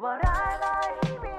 What I like